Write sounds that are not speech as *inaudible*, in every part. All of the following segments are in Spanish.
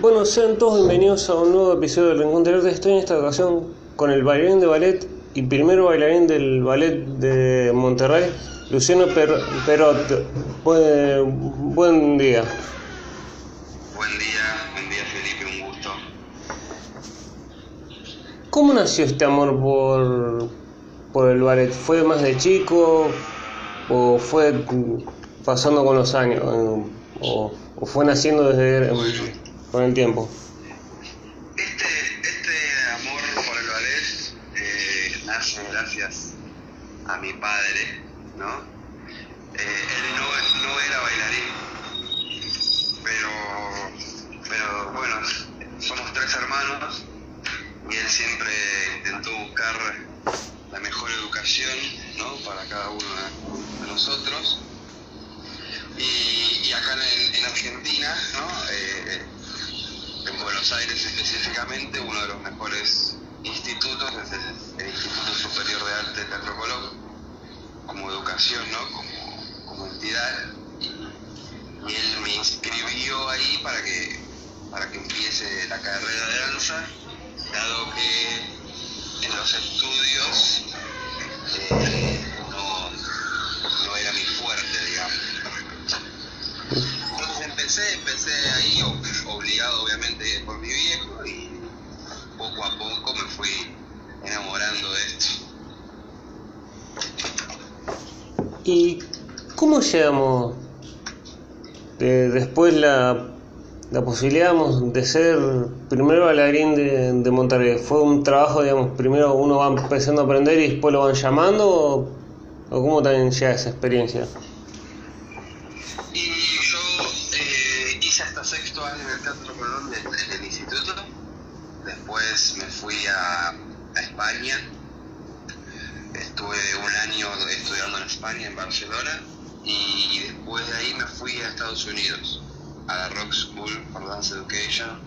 Bueno, sean todos bienvenidos a un nuevo episodio del Rincón del Arte. Estoy en esta ocasión con el bailarín de ballet y primer bailarín del ballet de Monterrey, Luciano Per Perot. Buen, buen día. Buen día, buen día Felipe, un gusto. ¿Cómo nació este amor por, por el ballet? ¿Fue más de chico o fue pasando con los años? ¿O, o fue naciendo desde con el tiempo? Este, este amor por el ballet eh, nace gracias a mi padre, ¿no? Eh, él no, no era bailarín, pero, pero bueno, somos tres hermanos y él siempre intentó buscar la mejor educación ¿no? para cada uno de, de nosotros. Y, y acá en, en Argentina, ¿no? Eh, en Buenos Aires específicamente, uno de los mejores institutos es el, el Instituto Superior de Arte Teatro Colón, como educación, ¿no? como, como entidad. Y, él me inscribió ahí para que, para que empiece la carrera de danza, dado que en los estudios eh, no, no era mi fuerte, digamos. Entonces empecé, empecé ahí, ob- obligado obviamente por mi viejo, y poco a poco me fui enamorando de esto. ¿Y cómo llegamos de- después la, la posibilidad de ser primer bailarín de, de Monterrey? ¿Fue un trabajo, digamos, primero uno va empezando a aprender y después lo van llamando? ¿O, o cómo también llega esa experiencia? Me fui a, España, estuve un año estudiando en España, en Barcelona, y después de ahí me fui a Estados Unidos, a la Rock School for Dance Education,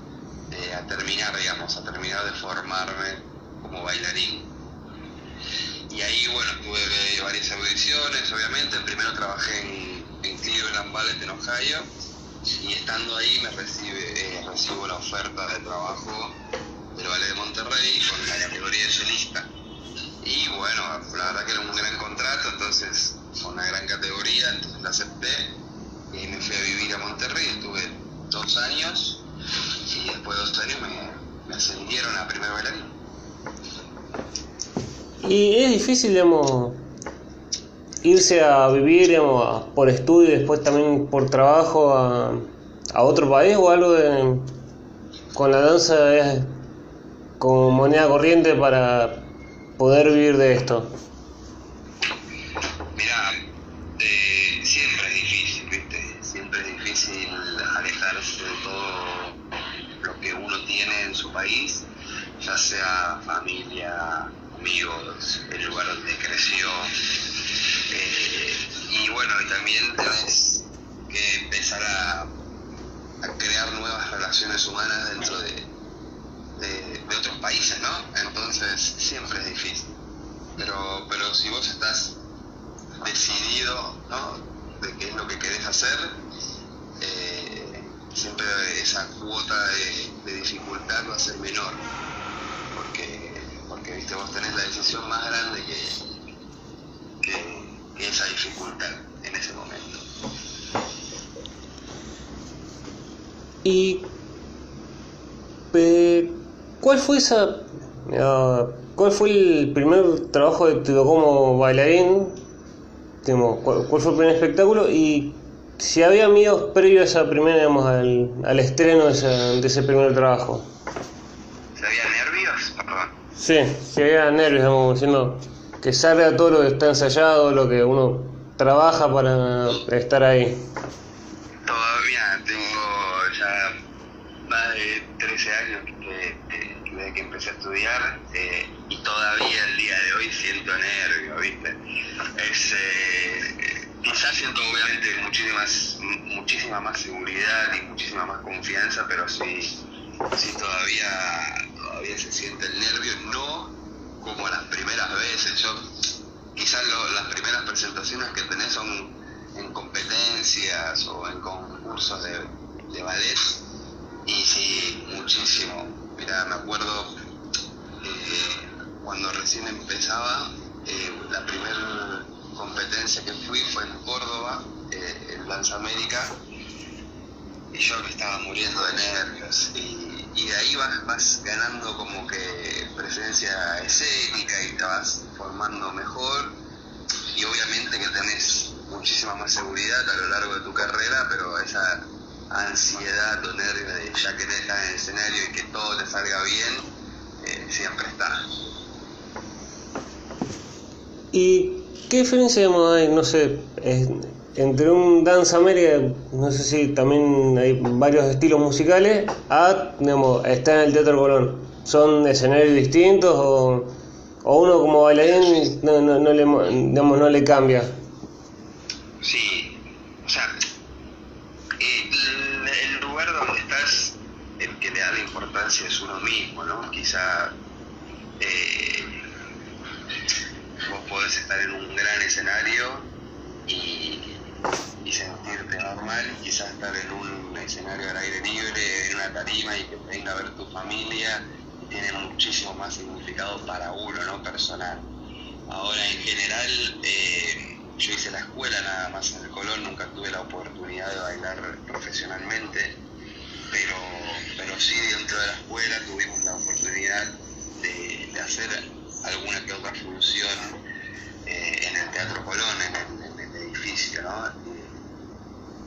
eh, a terminar, digamos, a terminar de formarme como bailarín. Y ahí, bueno, tuve varias audiciones, obviamente. Primero trabajé en, en Cleveland Ballet en Ohio. Y estando ahí me recibe, eh, recibo la oferta de trabajo del Ballet de Monterrey con la categoría de solista. Y bueno, la verdad que era un gran contrato, entonces fue una gran categoría, entonces la acepté. Y me fui a vivir a Monterrey, estuve dos años. Y después de dos años me, ascendieron a primer bailarín. Y es difícil, digamos, irse a vivir, digamos, por estudio y después también por trabajo a, a otro país o algo de, con la danza es como moneda corriente para poder vivir de esto. Mira, eh, siempre es difícil, ¿viste? Siempre es difícil alejarse de todo lo que uno tiene en su país, ya sea familia, amigos, el lugar donde creció. eh, y bueno, también tenés que empezar a, crear nuevas relaciones humanas dentro de, de, de otros países, ¿no? Entonces siempre es difícil. Pero, pero si vos estás decidido de qué es lo que querés hacer, eh, siempre esa cuota de, dificultad va a ser menor. Porque, porque viste, vos tenés la decisión más grande que, que, que esa dificultad en ese momento. ¿Y eh, cuál fue esa, ah, cuál fue el primer trabajo que te tocó como bailarín? ¿cuál, fue el primer espectáculo? Y si había amigos previos a esa primera, digamos, al, al estreno de ese, de ese primer trabajo. ¿Se había nervios? Perdón. Sí, si había nervios, digamos, diciendo que salga todo lo que está ensayado, lo que uno trabaja para estar ahí. Todavía tengo ya más de 13 años que, desde que empecé a estudiar eh, todavía el día de hoy siento nervio, ¿viste? Eh, quizás siento obviamente muchísimas, muchísima más seguridad y muchísima más confianza, pero sí, sí todavía, todavía se siente el nervio, no como las primeras veces. Yo quizás las primeras presentaciones que tenés son en competencias o en concursos de, de ballet y sí, muchísimo. Mira, me acuerdo eh, cuando recién empezaba, eh, la primera competencia que fui fue en Córdoba, eh, en Danza América, y yo me estaba muriendo de nervios. Y, de ahí vas, vas ganando como que presencia escénica y te vas formando mejor. Y obviamente que tenés muchísima más seguridad a lo largo de tu carrera, pero esa ansiedad o nervio de ya que estar en el escenario y que todo te salga bien, eh, siempre está. ¿Y qué diferencia hay, no sé, entre un media, no sé si también hay varios estilos musicales, a, digamos, estar en el Teatro Colón? ¿Son escenarios distintos o, o uno como bailarín no, no, no, le, digamos, no le cambia? Sí, o sea, el, lugar donde estás, el que le da la importancia es uno mismo, ¿no? Quizá eh, vos podés estar en un gran escenario y, sentirte normal, quizás estar en un escenario al aire libre, en una tarima y que venga a ver tu familia, tiene muchísimo más significado para uno, ¿no? Personal. Ahora, en general, eh, yo hice la escuela nada más en el Colón, nunca tuve la oportunidad de bailar profesionalmente, pero, pero sí dentro de la escuela tuvimos la oportunidad de, hacer alguna que otra función eh, en el Teatro Colón, en el, edificio, ¿no?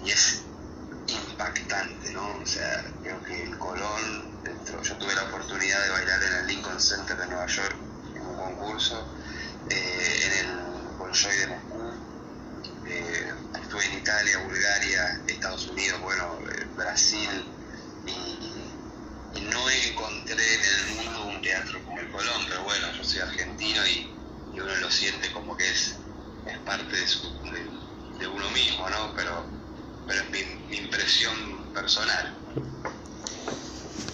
Y, es impactante, ¿no? O sea, creo que el Colón, dentro, yo tuve la oportunidad de bailar en el Lincoln Center de Nueva York en un concurso, eh, en el Bolshoi de Moscú, eh, estuve en Italia, Bulgaria, Estados Unidos, bueno, eh, Brasil, y, no encontré en el mundo un teatro como el Colón, pero bueno, yo soy argentino y, uno lo siente como que es, es parte de, uno mismo, ¿no? Pero, pero es mi, impresión personal.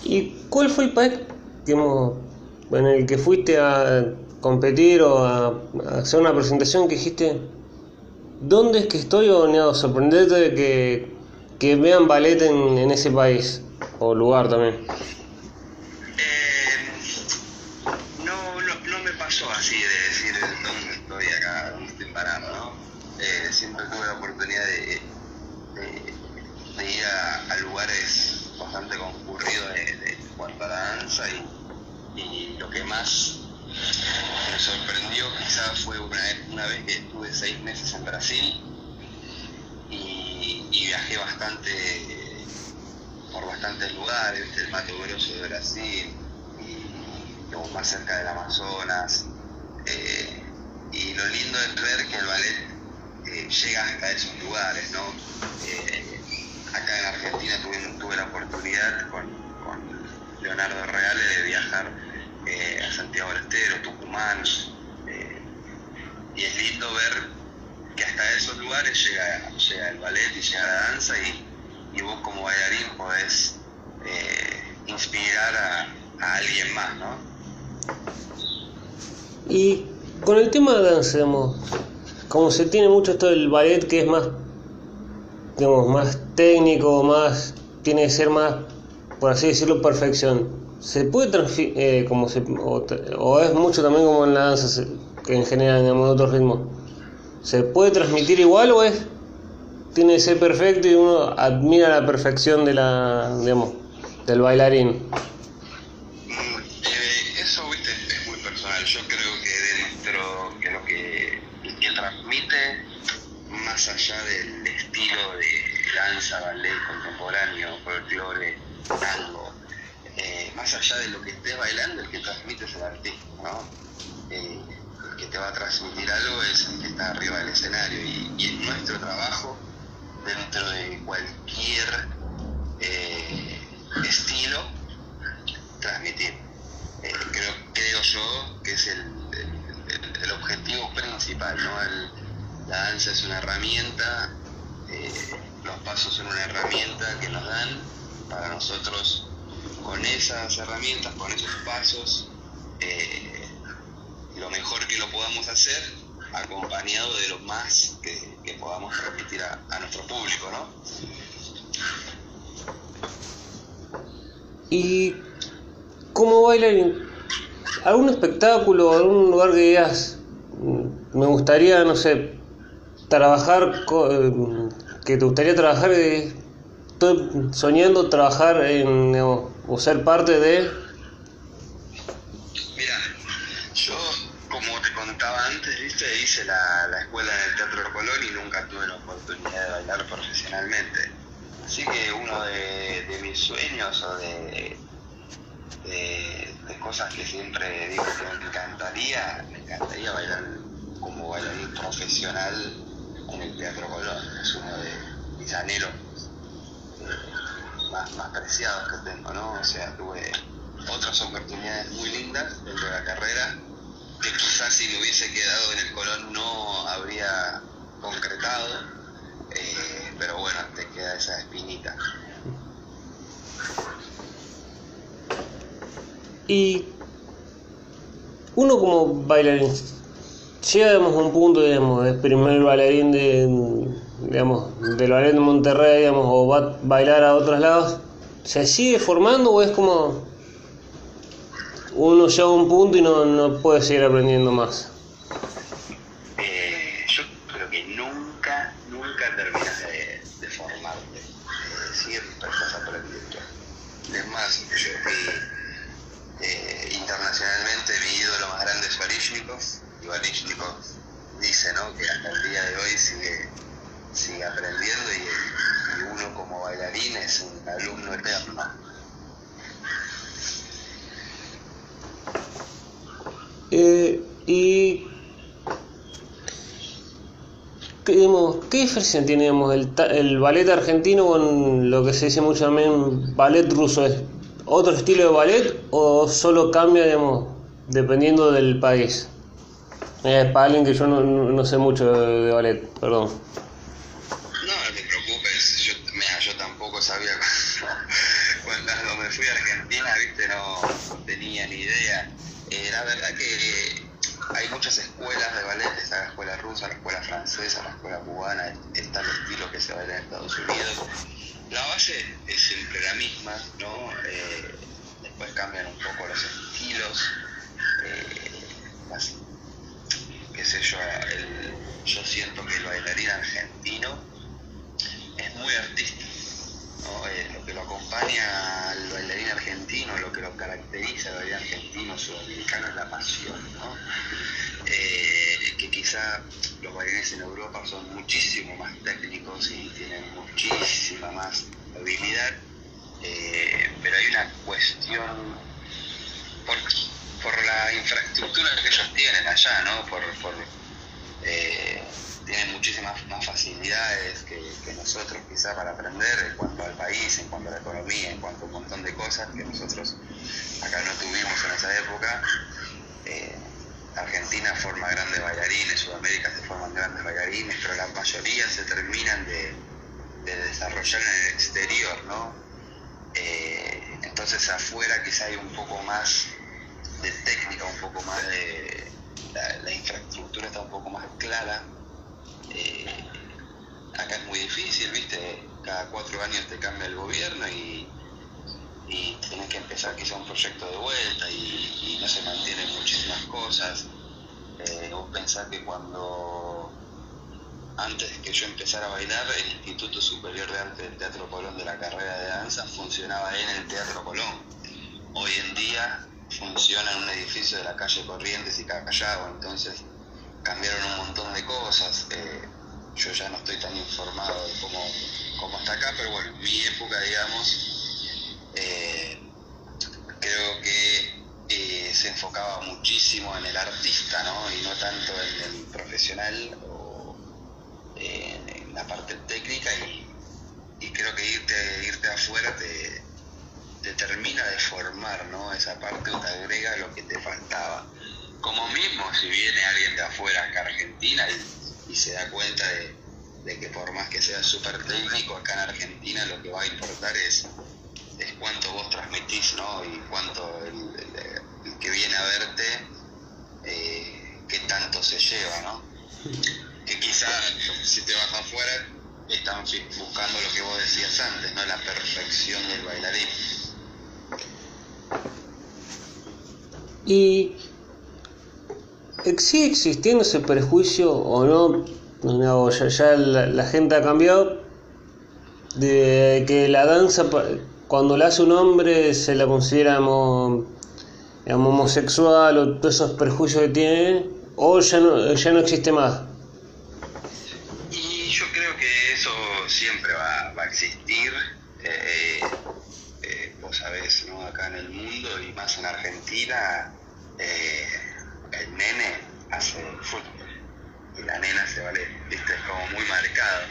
¿Y cuál fue el país en el que fuiste a competir o a hacer una presentación que dijiste, ¿Dónde es que estoy o sorprenderte de que, que vean ballet en, ese país o lugar también? Eh, no, no, no, me pasó así de decir dónde estoy acá, dónde estoy parado, ¿no? Eh, siempre tuve la oportunidad de, de, ir a, lugares bastante concurridos de, de, cuanto a la danza y, y lo que más me sorprendió quizás fue una, vez que estuve seis meses en Brasil y, viajé bastante por bastantes lugares, el Mato Grosso de Brasil y más cerca del Amazonas. Eh, y lo lindo es ver que el ballet eh, llega hasta esos lugares, ¿no? Eh, acá en Argentina tuve, la oportunidad con, Leonardo Reale de viajar a Santiago del Estero, Tucumán, y es lindo ver que hasta esos lugares llega, llega el ballet y llega la danza y, vos como bailarín podés inspirar a, alguien más, ¿no? Y con el tema de danza, como se tiene mucho esto del ballet que es más, digamos, más técnico, más, tiene que ser más, por así decirlo, perfección se puede eh, como se, o, es mucho también como en la danza que en general en otro ritmo se puede transmitir igual o es tiene que ser perfecto y uno admira la perfección de la digamos del bailarín. Mm, eh, eso viste es muy personal. Yo creo que dentro que lo que, que transmite más allá del estilo de danza ballet contemporáneo folclore tango eh, más allá de lo que estés bailando, el que transmite es el artista, ¿no? Eh, el que te va a transmitir algo es el que está arriba del escenario. Y, y es nuestro trabajo dentro de cualquier eh, estilo transmitir. creo, creo yo que es el, el, objetivo principal, ¿no? la danza es una herramienta, los pasos son una herramienta que nos dan para nosotros con esas herramientas, con esos pasos, eh, lo mejor que lo podamos hacer, acompañado de lo más que, podamos transmitir a, nuestro público, ¿no? ¿Y como bailarín, algún espectáculo, algún lugar que digas, mm, me gustaría, no sé, trabajar, eh, que te gustaría trabajar, eh, estoy soñando trabajar en, o ser parte de... Mira, yo como te contaba antes, viste, hice la, la escuela en el Teatro Colón y nunca tuve la oportunidad de bailar profesionalmente. Así que uno de, mis sueños o de, de, cosas que siempre digo que me encantaría, me encantaría bailar como bailarín profesional en el Teatro Colón. Es uno de mis anhelos eh, más, más preciados que tengo, ¿no? O sea, tuve otras oportunidades muy lindas dentro de la carrera que quizás si me hubiese quedado en el Colón no habría concretado, eh, pero bueno, te queda esa espinita. Y uno como bailarín llega a un punto, digamos, de primer bailarín de, digamos, del ballet de Monterrey, digamos, o va a bailar a otros lados, ¿se sigue formando o es como uno llega a un punto y no, no puede seguir aprendiendo más? Eh, yo creo que nunca, nunca terminas de, de formarte, siempre estás aprendiendo. Es más, yo fui eh, internacionalmente mi ídolo más grande es Varishnikov y Varishnikov dice ¿no? que hasta el día de hoy sigue, sigue aprendiendo y, uno como bailarín es un alumno eterno. Eh, y ¿qué, diferencia tiene el, el ballet argentino con lo que se dice mucho también ballet ruso? otro estilo de ballet o solo cambia, digamos, dependiendo del país? Es para alguien que yo no, sé mucho de, ballet, perdón. No, no te preocupes, yo, mira, yo tampoco sabía *laughs* cuando, me fui a Argentina, viste, no tenía ni idea. Eh, la verdad que hay muchas escuelas de ballet, está la escuela rusa, la escuela francesa, la escuela cubana, Unidos la base es siempre la misma, ¿no? Eh, después cambian un poco los estilos, eh, qué sé yo, yo siento que el bailarín argentino es muy artístico. Eh, lo que lo acompaña al bailarín argentino, lo que lo caracteriza al bailarín argentino, sudamericano es la pasión, ¿no? Quizá los bailarines en Europa son muchísimo más técnicos y tienen muchísima más habilidad, eh, pero hay una cuestión por, por, la infraestructura que ellos tienen allá, ¿no? Por, por eh, tienen muchísimas más facilidades que, nosotros quizá para aprender en cuanto al país, en cuanto a la economía, en cuanto a un montón de cosas que nosotros acá no tuvimos en esa época. Eh, Argentina forma grandes bailarines, Sudamérica se forman grandes bailarines, pero la mayoría se terminan de, desarrollar en el exterior, ¿no? Eh, entonces afuera quizá hay un poco más de técnica, un poco más de... La, infraestructura está un poco más clara. Eh, acá es muy difícil, ¿viste? Cada cuatro años te cambia el gobierno y y tienes que empezar quizá un proyecto de vuelta y, no se mantienen muchísimas cosas. Eh, vos pensás que cuando, antes que yo empezara a bailar, el Instituto Superior de Arte del Teatro Colón de la carrera de danza funcionaba en el Teatro Colón. Hoy en día funciona en un edificio de la calle Corrientes y Cacallao, entonces cambiaron un montón de cosas. Eh, yo ya no estoy tan informado de cómo, cómo está acá, pero bueno, mi época, digamos, creo que eh, se enfocaba muchísimo en el artista, ¿no? Y no tanto en el profesional o en la parte técnica y, creo que irte, irte afuera te, te termina de formar, ¿no? Esa parte te agrega lo que te faltaba. Como mismo si viene alguien de afuera acá a Argentina y, se da cuenta de, de, que por más que sea súper técnico, acá en Argentina lo que va a importar es es cuánto vos transmitís, ¿no? Y cuánto el, que viene a verte, eh, qué tanto se lleva, ¿no? Que quizás si te vas afuera están buscando lo que vos decías antes, ¿no? La perfección del bailarín. Y ¿sigue existiendo ese prejuicio o no? no ya, la, gente ha cambiado de que la danza cuando la hace un hombre se la considera digamos, homosexual o todos esos prejuicios que tiene o ya no, ya no existe más. Y yo creo que eso siempre va, va a existir. Eh, eh, vos sabés, ¿no? acá en el mundo y más en Argentina, eh, el nene hace fútbol y la nena se vale, ¿viste? es como muy marcado.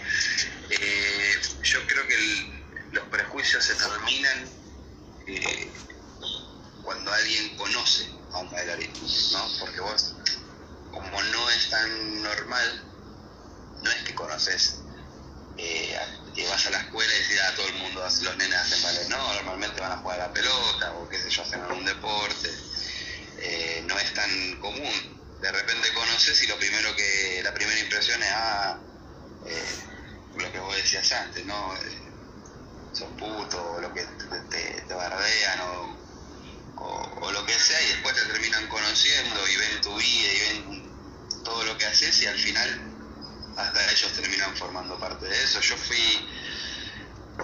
Eh, yo creo que el, los prejuicios se terminan eh, cuando alguien conoce a un bailarín, ¿no? Porque vos, como no es tan normal, no es que conoces, eh, que vas a la escuela y decís, ah, todo el mundo, los nenes hacen ballet, no, normalmente van a jugar a la pelota o qué sé yo, hacen algún deporte, eh, no es tan común. De repente conoces y lo primero que, la primera impresión es, ah, lo que vos decías antes, ¿no? Son putos, o lo que te, te, bardean, o, lo que sea, y después te terminan conociendo y ven tu vida y ven todo lo que haces, y al final hasta ellos terminan formando parte de eso. Yo fui,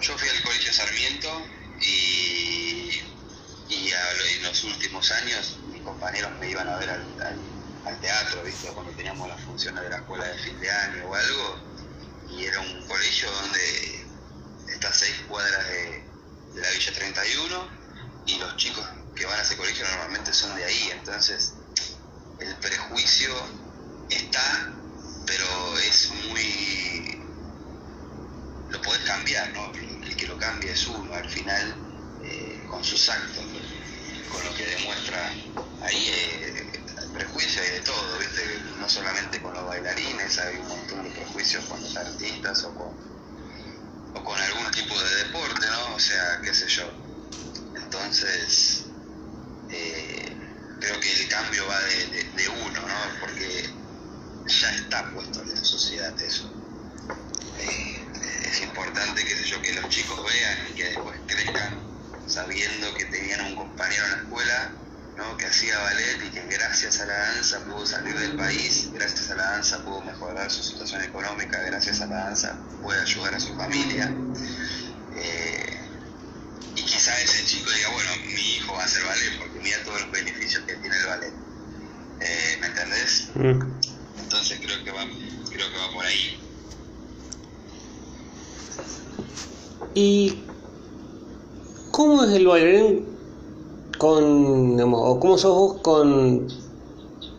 yo fui al Colegio Sarmiento y, y en los últimos años mis compañeros me iban a ver al, al, teatro, ¿viste? cuando teníamos las funciones de la escuela de fin de año o algo, y era un colegio donde estas seis cuadras de, la Villa 31 y los chicos que van a ese colegio normalmente son de ahí, entonces el prejuicio está, pero es muy... lo puedes cambiar, ¿no? El que lo cambia es uno, al final, eh, con sus actos, con lo que demuestra ahí. Eh, el prejuicio hay de todo, ¿viste? No solamente con los bailarines, hay un montón de prejuicios con los artistas o con o con algún tipo de deporte, ¿no? O sea, qué sé yo. Entonces, eh, creo que el cambio va de, uno, ¿no? Porque ya está puesto en la sociedad eso. Eh, es importante, qué sé yo, que los chicos vean y que después crezcan sabiendo que tenían un compañero en la escuela ¿no? que hacía ballet y que gracias a la danza pudo salir del país, gracias a la danza pudo mejorar su situación económica, gracias a la danza puede ayudar a su familia. Eh, y quizá ese chico diga, bueno, mi hijo va a hacer ballet porque mira todos los beneficios que tiene el ballet. Eh, ¿Me entendés? Mm. Entonces creo que, va, creo que va por ahí. ¿Y cómo es el bailarín con, o cómo sos vos con,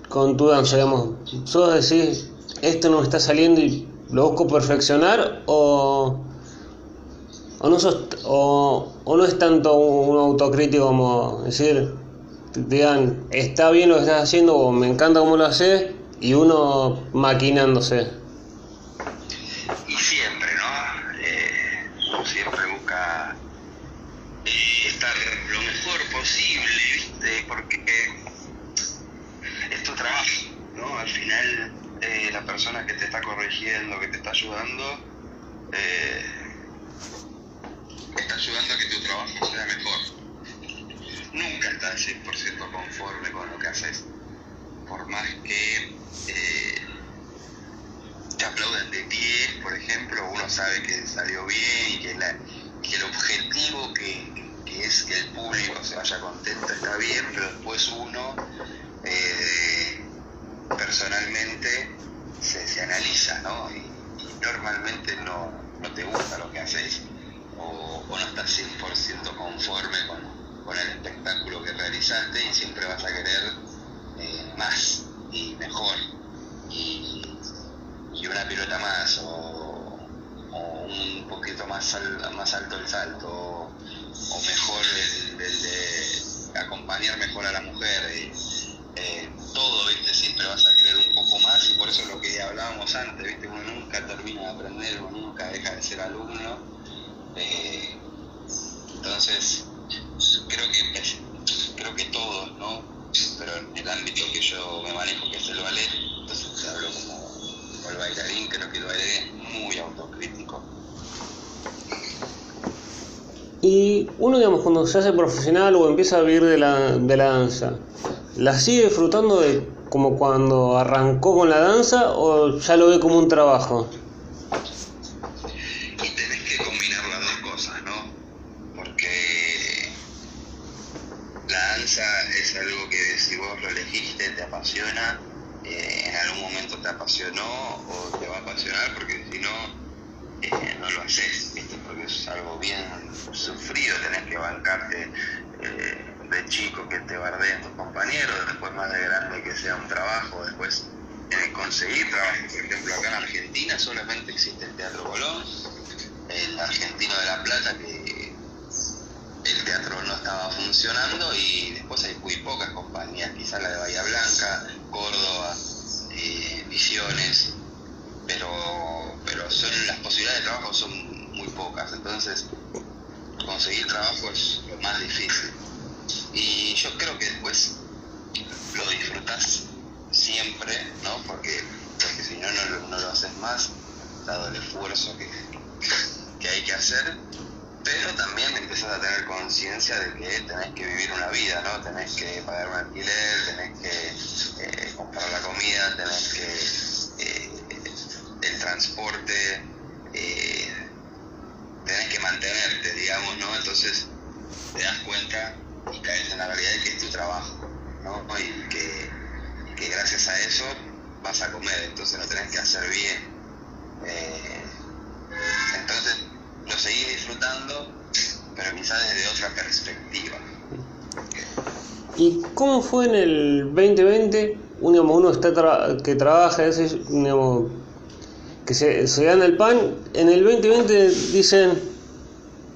con tu danza, digamos, sos decís, esto no me está saliendo y lo busco perfeccionar o, o no sos, o, o no es tanto un autocrítico como decir, digan, está bien lo que estás haciendo o me encanta cómo lo haces y uno maquinándose. persona que te está corrigiendo, que te está ayudando, eh, está ayudando a que tu trabajo sea mejor. Estás 100% conforme con lo que haces. Por más que eh, te aplauden de pie, por ejemplo, uno sabe que salió bien y que, el objetivo que, es que el público se vaya contento está bien, pero después uno eh, personalmente se, se analiza, ¿no? Y, normalmente no, no, te gusta lo que haces o, no estás 100% conforme con, con, el espectáculo que realizaste y siempre vas a querer eh, más y mejor y, una pilota más o, un poquito más, más alto el salto o, mejor el, de acompañar mejor a la mujer. Y, eh, todo, ¿viste? Siempre vas a querer un poco más y por eso lo que hablábamos antes, ¿viste? Uno nunca termina de aprender, uno nunca deja de ser alumno. Eh, entonces, creo que, *laughs* creo que todos, ¿no? Pero en el ámbito que yo me manejo, que es el ballet, entonces hablo como, el bailarín, creo que el bailarín es muy autocrítico. Y uno, digamos, cuando se hace profesional o empieza a vivir de la, de la danza, ¿la sigue disfrutando de como cuando arrancó con la danza o ya lo ve como un trabajo? Y tenés que combinar las dos cosas, ¿no? Porque la danza es algo que si vos lo elegiste, te apasiona, eh, en algún momento te apasionó o te va a apasionar, porque si no, eh, no lo haces, ¿viste? porque es algo bien sufrido, tenés que bancarte eh, de chico que te bardeen tus compañeros, después más de grande que sea un trabajo, después eh, conseguir trabajo. Por ejemplo, acá en Argentina solamente existe el Teatro Colón, el Argentino de La Plata, que el teatro no estaba funcionando, y después hay muy pocas compañías, quizás la de Bahía Blanca, Córdoba, eh, Misiones, pero, pero son, las posibilidades de trabajo son muy pocas, entonces conseguir trabajo es lo más difícil. Y yo creo que después lo disfrutas siempre, ¿no? Porque, porque si no, no, no lo haces más, dado el esfuerzo que, que hay que Pero también empiezas a tener conciencia de que tenés que vivir una vida, ¿no? Tenés que pagar un alquiler, tenés que eh, comprar la comida, tenés que eh, el transporte, eh, tenés que mantenerte, digamos, ¿no? Entonces te das cuenta y caes en la realidad de que es tu trabajo, ¿no? Y que, que gracias a eso vas a comer, entonces lo tenés que hacer bien. Entonces lo seguís disfrutando, pero quizás desde otra perspectiva. ¿Y cómo fue en el 2020? Uno, uno está tra que trabaja, digamos, que se, se gana el pan. En el 2020 dicen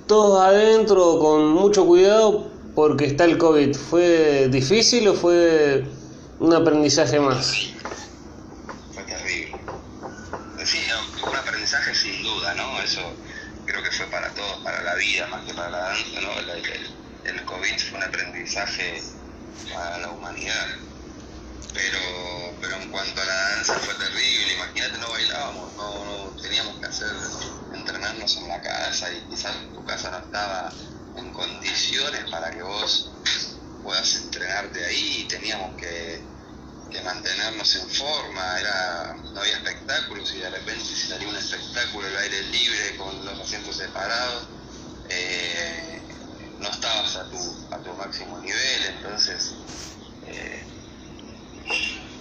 todos adentro con mucho cuidado porque está el COVID. ¿Fue difícil o fue un aprendizaje más? Fue terrible. Sí, un aprendizaje sin duda, ¿no? Eso fue para todos, para la vida más que para la danza, ¿no? El, COVID fue un aprendizaje para la humanidad. Pero, pero en cuanto a la danza fue terrible, imagínate, no bailábamos, no, no teníamos que hacer, entrenarnos en la casa y quizás tu casa no estaba en condiciones para que vos puedas entrenarte ahí y teníamos que, que, mantenernos en forma, era, no había espectáculos y de repente si salía un espectáculo al aire libre con los asientos separados, eh, no estabas a tu, a tu máximo nivel, entonces eh,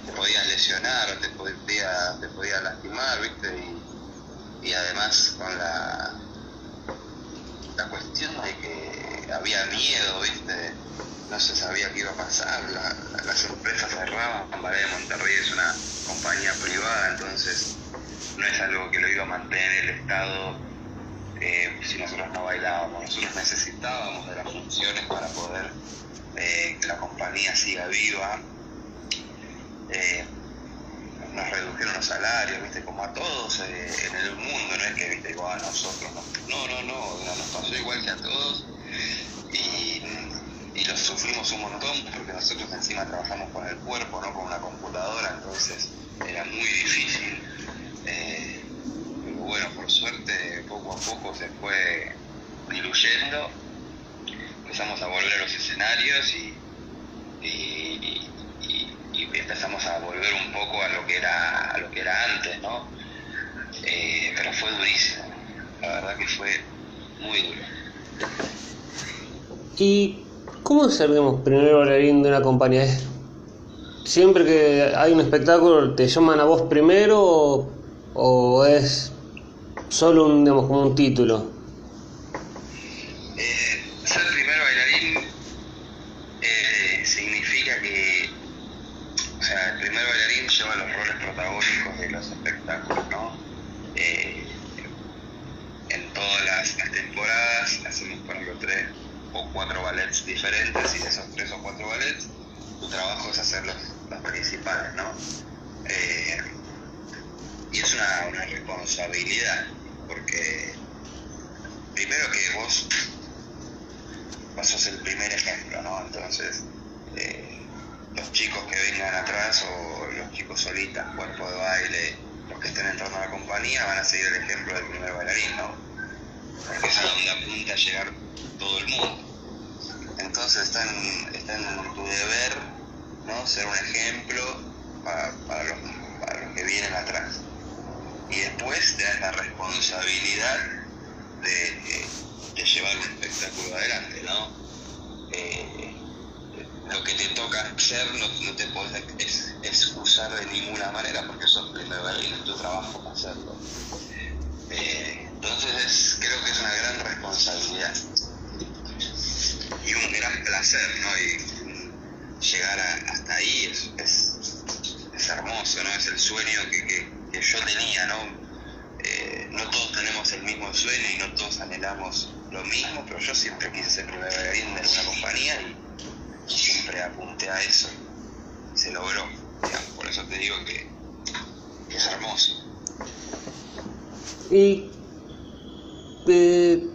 te podías lesionar te podía, te podía lastimar, ¿viste? Y, y además con la la cuestión de que había miedo, ¿viste? No se sabía qué iba a pasar, la, las empresas cerraban, Ballet de Monterrey es una compañía privada, entonces no es algo que lo iba a mantener el Estado eh, si nosotros no bailábamos, nosotros necesitábamos de las funciones para poder eh, que la compañía siga viva. Eh, nos redujeron los salarios, viste, como a todos eh, en el mundo, no es que, viste, igual a nosotros, no, no, no, no, nos pasó igual que a todos y, y lo sufrimos un montón porque nosotros encima trabajamos con el cuerpo, no con una computadora, entonces era muy difícil. Eh, pero bueno, por suerte, poco a poco se fue diluyendo, empezamos a volver a los escenarios y empezamos a volver un poco a lo que era a lo que era antes no eh, pero fue durísimo. La verdad que fue muy duro. Y cómo digamos primero bailarín de una compañía siempre que hay un espectáculo te llaman a vos primero o, o es solo un digamos como un título eh, ser primer bailarín eh, significa que o sea, el primer bailarín lleva los roles protagónicos de los espectáculos, ¿no? Eh, en todas las, las, temporadas hacemos, por ejemplo, tres o cuatro ballets diferentes y de esos tres o cuatro ballets tu trabajo es hacer los, los principales, ¿no? Eh, y es una, una responsabilidad, porque primero que vos, vos sos el primer ejemplo, ¿no? Entonces, eh, los chicos que vengan atrás o los chicos solistas, cuerpo de baile, los que estén entrando a la compañía van a seguir el ejemplo del primer bailarín, ¿no? Porque es a donde apunta a llegar todo el mundo. Entonces está en, en tu deber ¿no? ser un ejemplo para, los, para los que vienen atrás. Y después tenés la responsabilidad de, de llevar un espectáculo adelante, ¿no? Eh, lo que te toca hacer no, no te puedes excusar de ninguna manera porque sos primer bailarín, es tu trabajo hacerlo. Eh, entonces creo que es una gran responsabilidad y un gran placer, ¿no? Y llegar hasta ahí es, es, hermoso, ¿no? Es el sueño que, yo tenía, ¿no? Eh, no todos tenemos el mismo sueño y no todos anhelamos lo mismo, pero yo siempre quise ser primer bailarín de una compañía y siempre apunté a eso y se logró. Por eso te digo que, es hermoso. Y eh,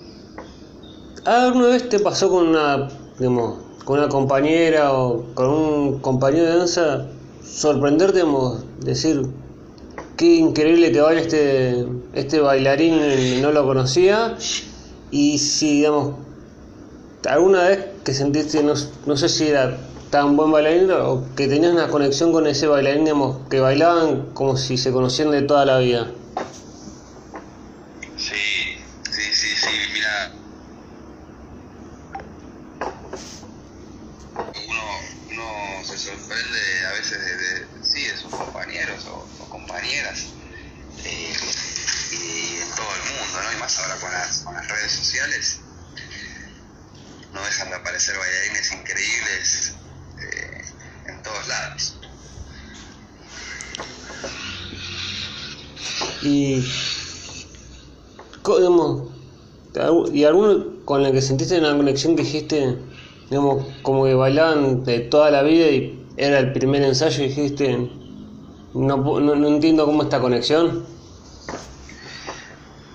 ¿alguna vez te pasó con una, digamos, con una compañera o con un compañero de danza sorprenderte, digamos, decir qué increíble te baila este, este bailarín, no lo conocía? Y si, digamos, alguna vez que sentiste, no, no sé si era tan buen bailarín o que tenías una conexión con ese bailarín, digamos, que bailaban como si se conocían de toda la vida. Sí, sí, sí, sí, mira. Uno, uno se sorprende a veces de, compañeros o, compañeras. Eh, y en todo el mundo, ¿no? Y más ahora con las, redes sociales no dejan de aparecer bailarines increíbles eh, en todos lados. Y, digamos, y alguno con el que sentiste una conexión que dijiste, digamos, como que bailaban de toda la vida y era el primer ensayo y dijiste, no, no, no entiendo cómo esta conexión.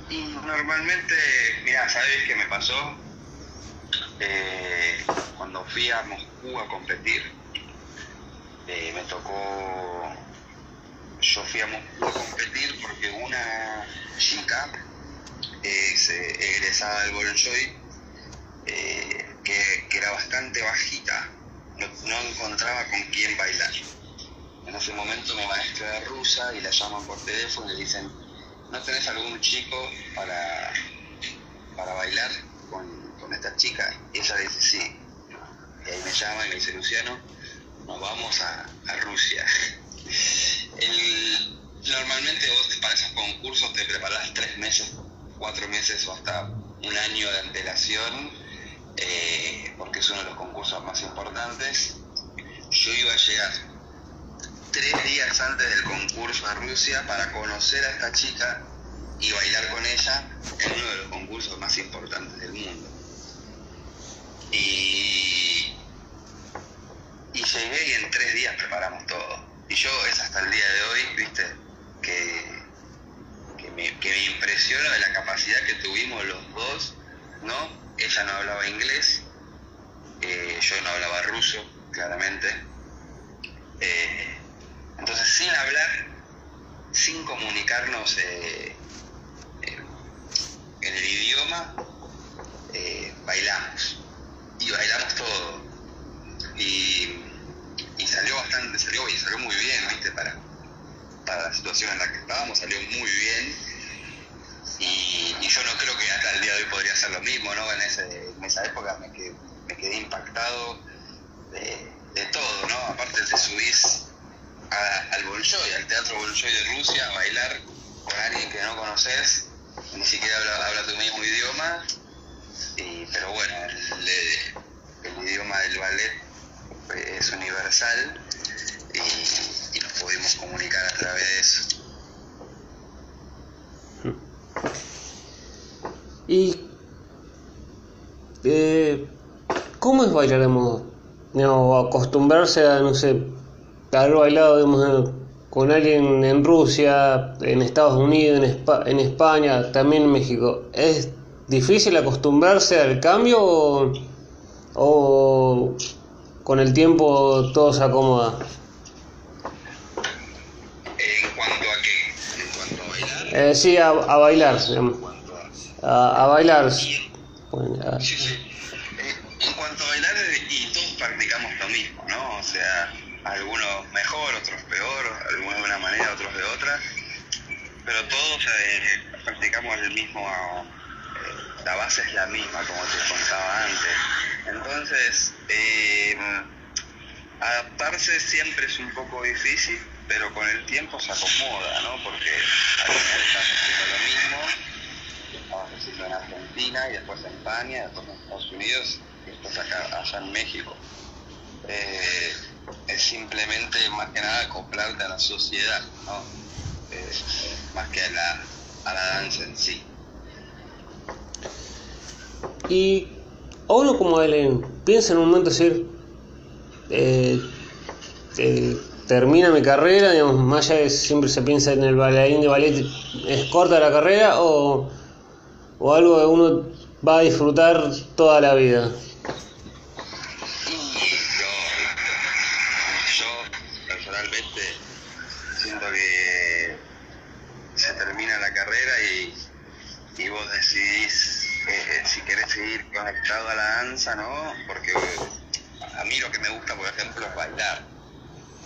Y normalmente, mira, ¿sabes qué me pasó? Eh, cuando fui a Moscú a competir, eh, me tocó, yo fui a Moscú a competir porque una chica es eh, egresada del Bolshoi, que, que, era bastante bajita, no, no, encontraba con quién bailar. En ese momento mi maestra era rusa y la llaman por teléfono y le dicen, ¿no tenés algún chico para, para bailar con, esta chica? Y ella dice, sí. Y ahí me llama y me dice, Luciano, nos vamos a, Rusia. *laughs* normalmente vos para esos concursos te preparás tres meses, cuatro meses o hasta un año de antelación, eh, porque es uno de los concursos más importantes. Yo iba a llegar tres días antes del concurso a Rusia para conocer a esta chica y bailar con ella en uno de los concursos más importantes del mundo. Y, y llegué y en tres días preparamos todo. Y yo es hasta el día de hoy, viste, que, que, me, que impresiona de la capacidad que tuvimos los dos, ¿no? Ella no hablaba inglés, eh, yo no hablaba ruso, claramente. Eh, entonces, sin hablar, sin comunicarnos eh, en el idioma, bailamos y bailamos todo. Y, y salió bastante, salió, y salió muy bien, ¿viste? Para, para la situación en la que estábamos, salió muy bien. Y, yo no creo que hasta el día de hoy podría ser lo mismo, ¿no? En, ese, en esa época me quedé, impactado de, de, todo, ¿no? Aparte te subís a, al Bolshoi, al Teatro Bolshoi de Rusia, a bailar con alguien que no conoces, ni siquiera habla, tu mismo idioma, y, pero bueno, el, idioma del ballet es universal y, nos pudimos comunicar a través de eso. ¿Y eh, cómo es bailar, digamos, digamos, acostumbrarse a, no sé, haber bailado digamos, con alguien en Rusia, en Estados Unidos, en, en España, también en México? ¿Es difícil acostumbrarse al cambio o, con el tiempo todo se acomoda? ¿En cuanto a qué? ¿En cuanto a bailar? Eh, sí, a, a bailar. A, a, bailar. Bueno, a... Sí, sí. bailar y todos practicamos lo mismo, ¿no? O sea, algunos mejor, otros peor, algunos de una manera, otros de otra, pero todos eh, practicamos el mismo, eh, la base es la misma, como te contaba antes. Entonces, eh, adaptarse siempre es un poco difícil, pero con el tiempo se acomoda, ¿no? Porque al final estamos haciendo lo mismo, estamos haciendo en Argentina y después en España, después en Estados Unidos y después acá, allá en México. Es simplemente más que nada acoplarte a la sociedad, ¿no? Eh, más que a la, a la danza en sí. Y uno como él piensa en un momento decir, eh, eh, termina mi carrera, digamos, más allá de siempre se piensa en el bailarín de ballet, ¿es corta la carrera o, o algo que uno va a disfrutar toda la vida? conectado a la danza, ¿no? Porque a mí lo que me gusta, por ejemplo, es bailar.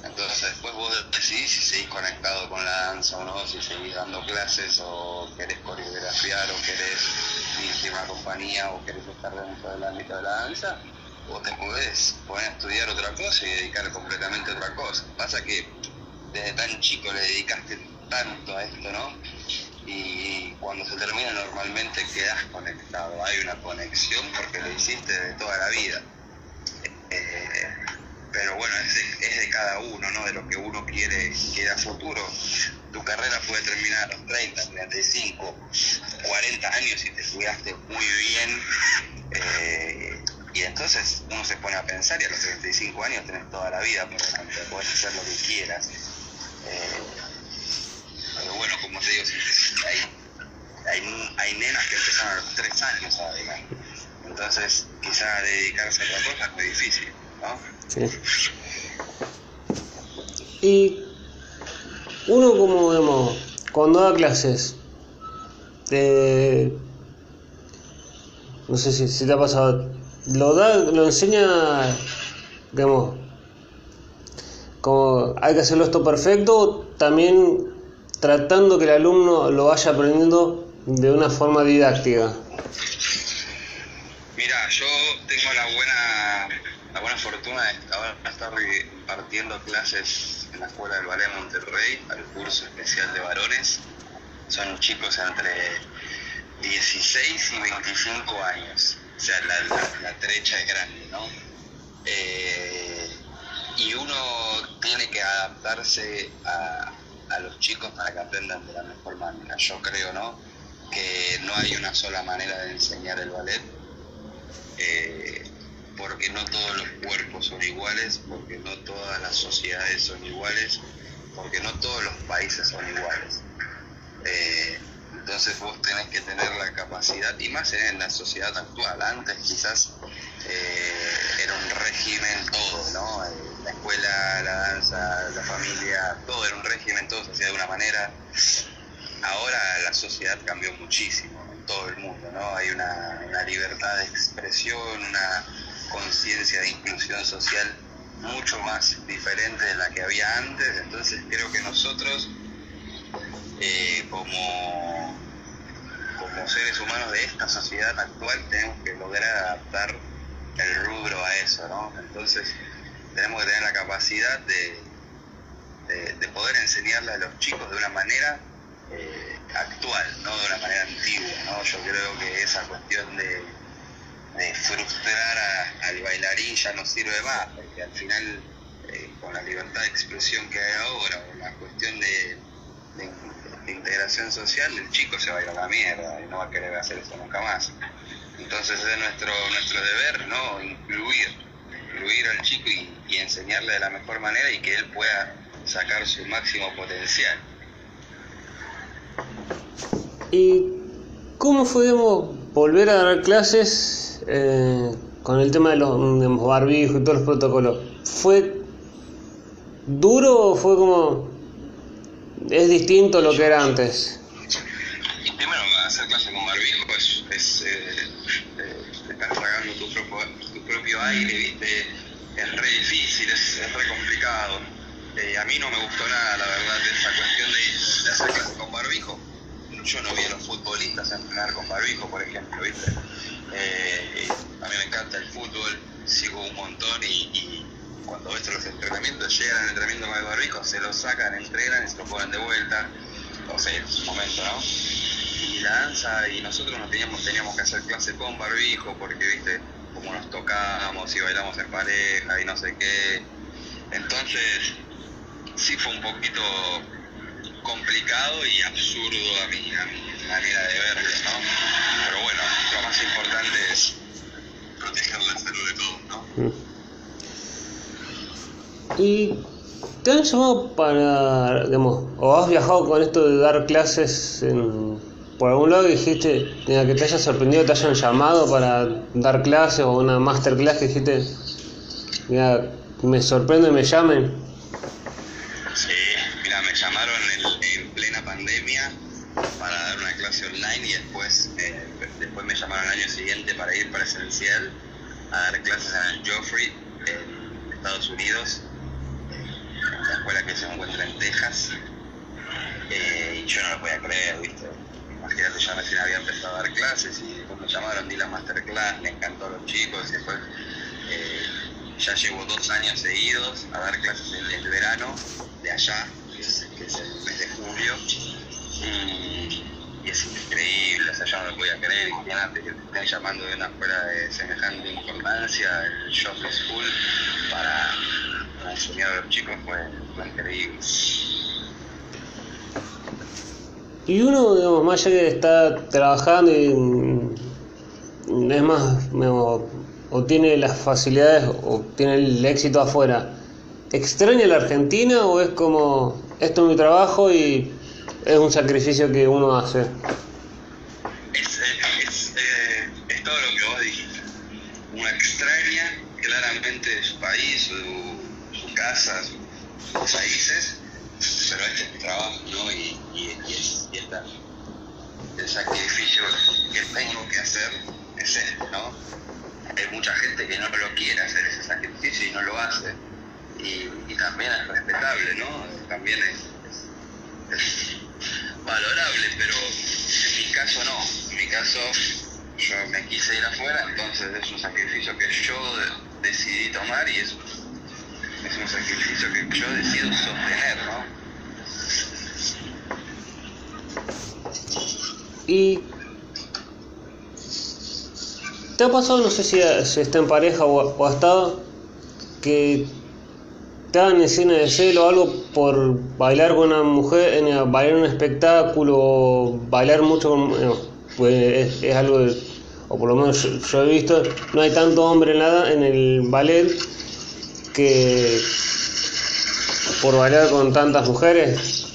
Entonces vos decidís si seguís conectado con la danza o no, si seguís dando clases o querés coreografiar o querés a una compañía o querés estar dentro del ámbito de la danza, o te podés poner a estudiar otra cosa y dedicar completamente a otra cosa. Pasa que desde tan chico le dedicaste tanto a esto, ¿no? y cuando se termina normalmente quedas conectado, hay una conexión porque lo hiciste de toda la vida. Eh, pero bueno, es de, cada uno, ¿no? De lo que uno quiere, quiere a futuro. Tu carrera puede terminar a los 30, 35, 40 años y te cuidaste muy bien. Eh, y entonces uno se pone a pensar y a los 35 años tenés toda la vida por delante, podés hacer lo que quieras. Eh, pero bueno, como te digo, hay, hay, nenas que empezaron a los tres años a bailar. Entonces, quizá dedicarse a otra cosa es muy difícil, ¿no? Sí. Y uno como, vemos cuando da clases, de, no sé si, si te ha pasado, lo da, lo enseña, digamos, como hay que hacerlo esto perfecto, también tratando que el alumno lo vaya aprendiendo de una forma didáctica? Mira, yo tengo la buena fortuna de ahora estar impartiendo clases en la Escuela del Ballet Monterrey, al curso especial de varones. Son chicos entre 16 y 25 años. O sea, la, trecha es grande, ¿no? Eh, y uno tiene que adaptarse a, a los chicos para que aprendan de la mejor manera. Yo creo, ¿no? Que no hay una sola manera de enseñar el ballet, eh, porque no todos los cuerpos son iguales, porque no todas las sociedades son iguales, porque no todos los países son iguales. Eh, entonces vos tenés que tener la capacidad, y más en la sociedad actual, antes quizás eh, era un régimen todo, ¿no? La escuela, la danza, la familia, todo era un régimen, todo se hacía de una manera. Ahora la sociedad cambió muchísimo en todo el mundo, ¿no? Hay una libertad de expresión, una conciencia de inclusión social mucho más diferente de la que había antes, entonces creo que nosotros eh, como, como seres humanos de esta sociedad actual tenemos que lograr adaptar el rubro a eso, ¿no? Entonces tenemos que tener la capacidad de, de, poder enseñarle a los chicos de una manera eh, actual, no de una manera antigua, ¿no? Yo creo que esa cuestión de, de frustrar al bailarín ya no sirve más, porque al final eh, con la libertad de expresión que hay ahora, con la cuestión de, integración social, el chico se va a ir a la mierda y no va a querer hacer eso nunca más. Entonces es nuestro, nuestro deber, ¿no? Incluir, incluir al chico y, enseñarle de la mejor manera y que él pueda sacar su máximo potencial. ¿Y cómo podemos volver a dar clases eh, con el tema de los, barbijos y todos los protocolos? ¿Fue duro o fue como... es distinto a lo que era antes? Y primero, hacer clases con barbijo es, es eh, estás tragando tu propio, tu propio aire, ¿viste? Es re difícil, es, es re complicado. Eh, a mí no me gustó nada, la verdad, de esa cuestión de, de hacer clases con barbijo. Yo no vi a los futbolistas entrenar con barbijo, por ejemplo, ¿viste? Eh, a mí me encanta el fútbol, sigo un montón y, cuando ves los entrenamientos, llegan al entrenamiento con el barbijo, se lo sacan, entrenan y se lo ponen de vuelta. O sea, es un momento, ¿no? Y la danza, y nosotros nos teníamos, teníamos que hacer clase con barbijo, porque, viste, como nos tocábamos y bailamos en pareja y no sé qué. Entonces, sí fue un poquito complicado y absurdo a mi, a mi manera de verlo, ¿no? Pero bueno, lo más importante es proteger la salud de todos, ¿no? ¿Y te han llamado para, digamos, o has viajado con esto de dar clases en, por algún lado y dijiste, mira, que te haya sorprendido, te hayan llamado para dar clases o una masterclass que dijiste, mira, me sorprende, me llamen? Para dar una clase online y después, eh, después me llamaron al año siguiente para ir presencial a dar clases en el Joffrey, en Estados Unidos, en la escuela que se encuentra en Texas. Eh, y yo no lo podía creer, ¿viste? Imagínate, yo recién había empezado a dar clases y después llamaron, di la masterclass, me encantó a los chicos y después eh, ya llevo dos años seguidos a dar clases en el verano de allá, que es el mes de julio. Y, es increíble, o sea, yo no lo podía creer, imagínate que te estén llamando de una escuela de semejante importancia, el Joffrey School, para, para enseñar a los chicos fue, fue increíble. Y uno, digamos, más allá que está trabajando y mm, es más, digamos, o tiene las facilidades o tiene el éxito afuera, ¿extraña la Argentina o es como, esto es mi trabajo y es un sacrificio que uno hace? Es, eh, es, eh, es todo lo que vos dijiste. Una extraña claramente su país, su, su casa, su- sus raíces, pero este es mi trabajo, ¿no? Y, y, y es, y esta- el sacrificio que tengo que hacer es este, ¿no? Hay mucha gente que no lo quiere hacer ese sacrificio y no lo hace. Y, y también es respetable, ¿no? También es, es- es valorable, pero en mi caso no. En mi caso yo me quise ir afuera, entonces es un sacrificio que yo de- decidí tomar y es, es un sacrificio que yo decido sostener, ¿no? Y ¿te ha pasado, no sé si, si está en pareja o, o ha estado, que te hagan escena de celo algo por bailar con una mujer, en, bailar en un espectáculo, bailar mucho con... no, pues es, es algo, de- o por lo menos yo, yo he visto, no hay tanto hombre en, en el ballet que por bailar con tantas mujeres,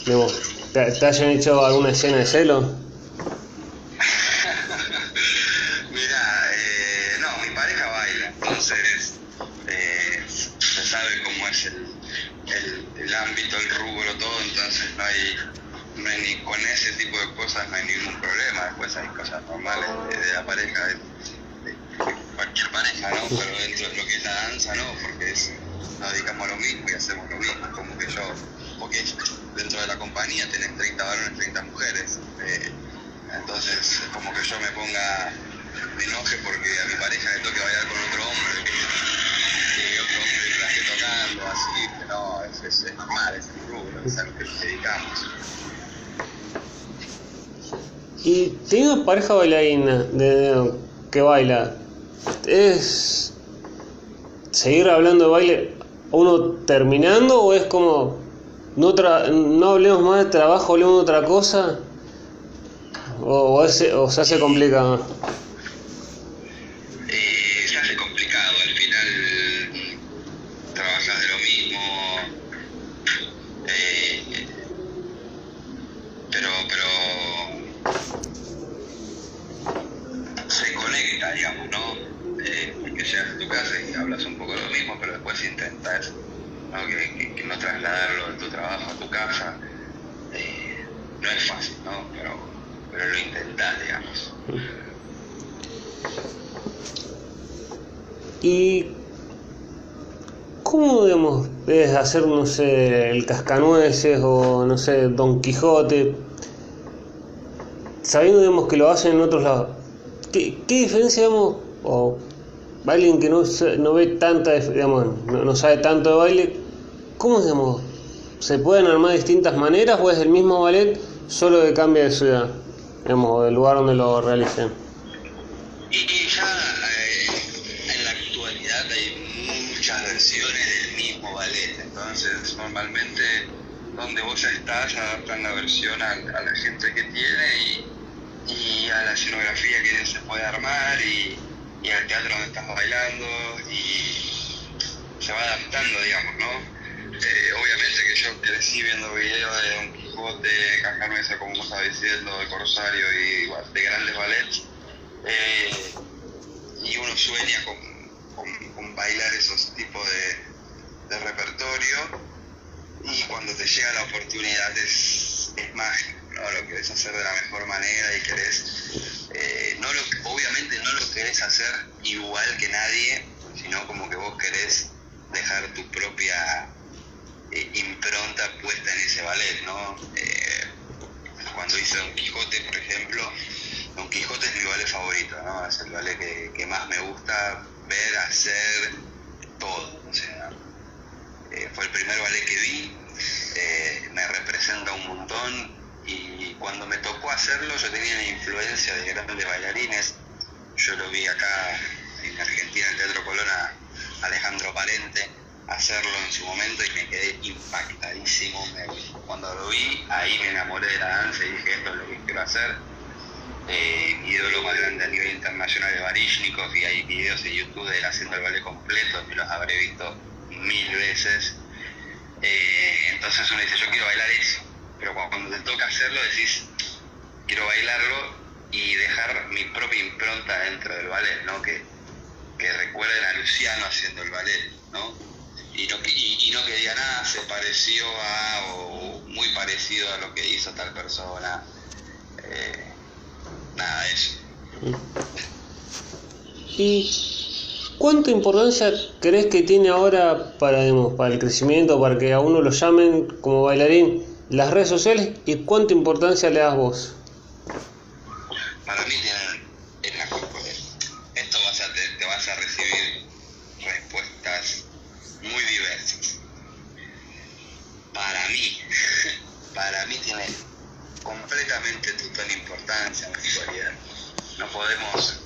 te hayan hecho alguna escena de celo. El rubro, todo, entonces no hay, no hay ni con ese tipo de cosas no hay ningún problema. Después hay cosas normales de, de la pareja, de, de cualquier pareja, ¿no? Pero dentro de lo que es la danza, no, porque es, nos dedicamos a lo mismo y hacemos lo mismo, como que yo, porque dentro de la compañía tenés 30 varones, 30 mujeres. eh, entonces, es como que yo me ponga, me enoje porque a mi pareja le toque bailar con otro hombre, que, que otro hombre la esté tocando, así, que no, es, es, es normal, es el rubro, es a lo que nos dedicamos. Y teniendo pareja bailarina de, de- que baila, ¿es seguir hablando de baile uno terminando o es como no, tra- no hablemos más de trabajo, hablemos de otra cosa? ¿O, o, es- o se hace complicado? Eh, se hace complicado, al final mm, trabajas de lo mismo, eh, pero, pero se conecta, digamos, ¿no? Eh, porque llegas a tu casa y hablas un poco de lo mismo, pero después intentas ¿no? Que, que- que no trasladarlo de tu trabajo a tu casa. Eh, no es fácil, ¿no? Pero, pero lo intentás, digamos. ¿Y cómo, digamos, es hacer, no sé, el cascanueces o, no sé, Don Quijote, sabiendo, digamos, que lo hacen en otros lados? ¿Qué, qué diferencia, digamos, o alguien que no, no ve tanta, digamos, no, sabe tanto de baile, ¿cómo, digamos, se pueden armar distintas maneras o es el mismo ballet solo que cambia de ciudad, digamos, o del lugar donde lo realicen? Normalmente donde vos estás adaptan la versión a, la gente que tiene y, y, a la escenografía que se puede armar y, y al teatro donde estás bailando y se va adaptando, digamos, ¿no? Eh, obviamente que yo crecí viendo videos de Don Quijote, Cascanueces, como estaba diciendo, de Corsario y de grandes ballets eh, y uno sueña con, con, bailar esos tipos de, de, repertorio y cuando te llega la oportunidad es, es mágico, ¿no? lo querés hacer de la mejor manera y querés, eh, no lo, obviamente no lo querés hacer igual que nadie, sino como que vos querés dejar tu propia eh, impronta puesta en ese ballet, ¿no? cuando hice Don Quijote, por ejemplo, Don Quijote es mi ballet favorito, ¿no? Es el ballet que, más me gusta ver, hacer, todo. O eh, fue el primer ballet que vi, eh, me representa un montón y cuando me tocó hacerlo yo tenía la influencia de grandes bailarines. Yo lo vi acá en Argentina, en el Teatro Colona, Alejandro Parente, hacerlo en su momento y me quedé impactadísimo. cuando lo vi, ahí me enamoré de la danza y dije, esto es lo que quiero hacer eh, mi ídolo más grande a nivel internacional de Barishnikov y hay videos en YouTube de él haciendo el ballet completo, me los habré visto mil veces. Eh, entonces uno dice, yo quiero bailar eso, pero cuando te toca hacerlo decís, quiero bailarlo y dejar mi propia impronta dentro del ballet, ¿no? Que, que recuerden a Luciano haciendo el ballet, ¿no? Y no, y, no que diga nada, se pareció a, o muy parecido a lo que hizo tal persona. Eh, nada de eso. ¿Y cuánta importancia crees que tiene ahora para, para el crecimiento, para que a uno lo llamen como bailarín, las redes sociales y cuánta importancia le das vos? Para mí tiene la Esto vas a, te, vas a recibir respuestas muy diversas. Para mí, para mí tiene completamente total importancia en la actualidad. No podemos,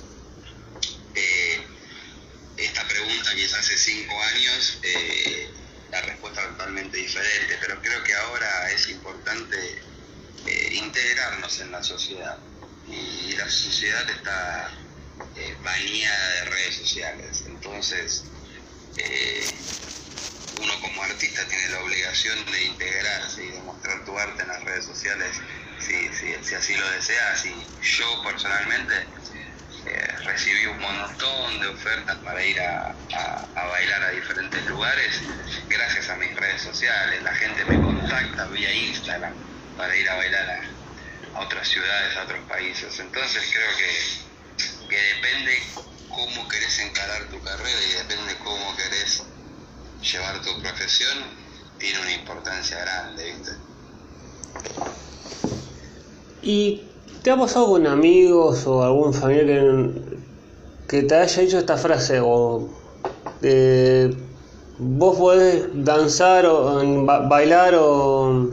eh, esta pregunta quizás hace cinco años, eh, la respuesta totalmente diferente, pero creo que ahora es importante eh, integrarnos en la sociedad y la sociedad está bañada de redes sociales, entonces uno como artista tiene la obligación de integrarse y de mostrar tu arte en las redes sociales si, así lo deseas. Y yo personalmente eh, recibí un montón de ofertas para ir a, bailar a diferentes lugares gracias a mis redes sociales. La gente me contacta vía Instagram para ir a bailar a, otras ciudades, a otros países. Entonces creo que, que depende cómo querés encarar tu carrera y depende cómo querés llevar tu profesión, tiene una importancia grande, ¿viste? ¿Y te ha pasado con amigos o algún familiar que, te haya dicho esta frase o vos podés danzar o bailar o,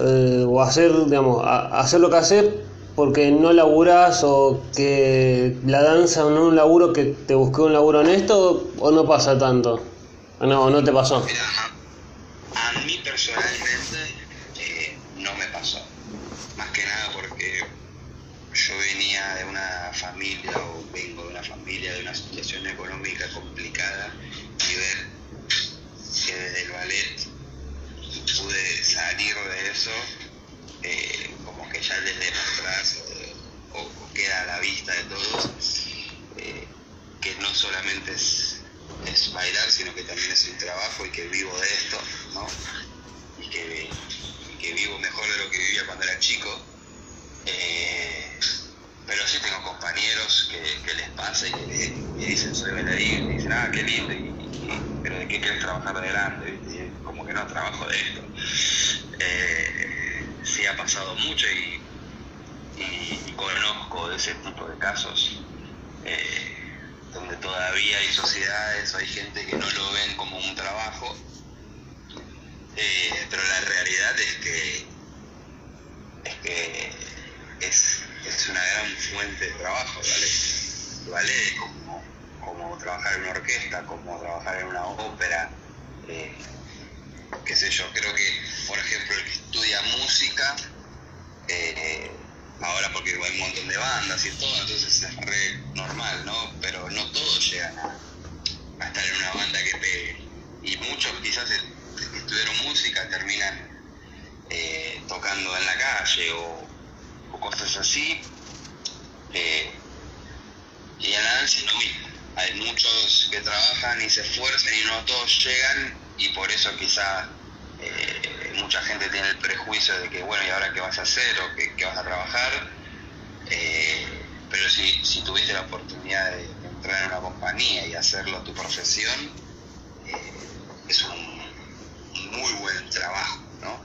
eh, o hacer, digamos, hacer lo que haces porque no laburás o que la danza no es un laburo que te busqué un laburo honesto o no pasa tanto? ¿O no, no te pasó mí personalmente yo venía de una familia o vengo de una familia de una situación económica complicada y ver que desde el ballet pude salir de eso eh, como que ya desde atrás o, queda a la vista de todos eh, que no solamente es, bailar sino que también es un trabajo y que vivo de esto ¿no? y que, y que vivo mejor de lo que vivía cuando era chico eh, pero sí tengo compañeros que, les pasa y que me dicen soy bailarín, y dicen, ah, qué lindo, y, pero ¿de qué quieres trabajar adelante? como que no trabajo de esto. Eh, sí ha pasado mucho y, conozco ese tipo de casos eh, donde todavía hay sociedades hay gente que no lo ven como un trabajo, eh, pero la realidad es que es que es, una gran fuente de trabajo, ¿vale? ¿Vale? Como, trabajar en una orquesta, como trabajar en una ópera, eh, qué sé yo, creo que, por ejemplo, el que estudia música, eh, ahora porque hay un montón de bandas y todo, entonces es re normal, ¿no? Pero no todos llegan a, estar en una banda que pegue. Y muchos quizás estudiaron música terminan eh, tocando en la calle o, cosas así. Eh, y en danza lo mismo. Hay muchos que trabajan y se esfuerzan y no todos llegan y por eso quizá eh, mucha gente tiene el prejuicio de que, bueno, ¿y ahora qué vas a hacer o qué, vas a trabajar? pero si, si tuviste la oportunidad de, entrar en una compañía y hacerlo tu profesión, es un muy buen trabajo, ¿no?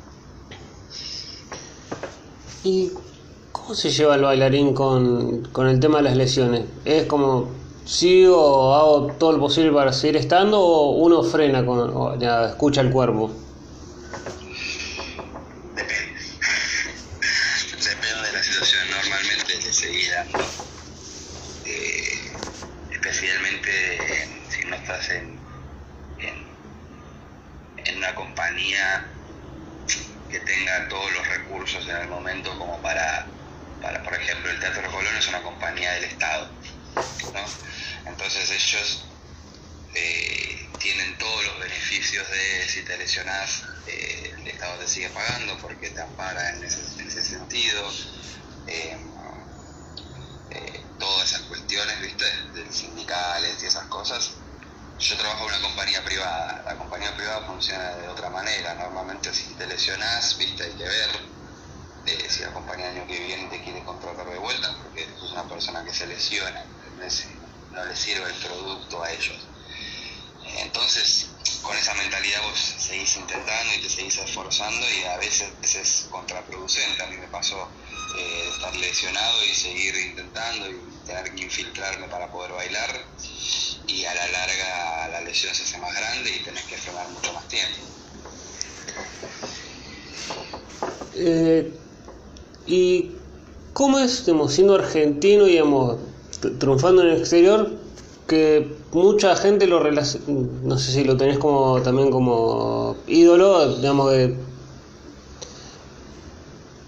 ¿Y cómo se lleva el bailarín con, el tema de las lesiones? ¿Es como sigo, hago todo lo posible para seguir estando o uno frena, con, ya, escucha el cuerpo? Depende. Depende de la situación. Normalmente se sigue dando. Eh, especialmente si no estás en, en, en una compañía que tenga todos los recursos en el momento como para, para por ejemplo, el Teatro Colón es una compañía del Estado, ¿no? Entonces ellos eh, tienen todos los beneficios de si te lesionás, eh, el Estado te sigue pagando porque te ampara en ese, sentido. Eh, todas esas cuestiones, ¿viste? De sindicales y esas cosas, yo trabajo en una compañía privada. La compañía privada funciona de otra manera. Normalmente si te lesionás, viste, hay que ver eh, si la compañía el año que viene te quiere contratar de vuelta, porque es una persona que se lesiona, no le sirve el producto a ellos. Entonces, con esa mentalidad vos seguís intentando y te seguís esforzando y a veces es contraproducente. A mí me pasó eh, estar lesionado y seguir intentando y infiltrarme para poder bailar y a la larga la lesión se hace más grande y tenés que frenar mucho más tiempo. Eh, ¿Y cómo es, siendo argentino, digamos, triunfando en el exterior, que mucha gente lo relaciona, no sé si lo tenés como también como ídolo, digamos que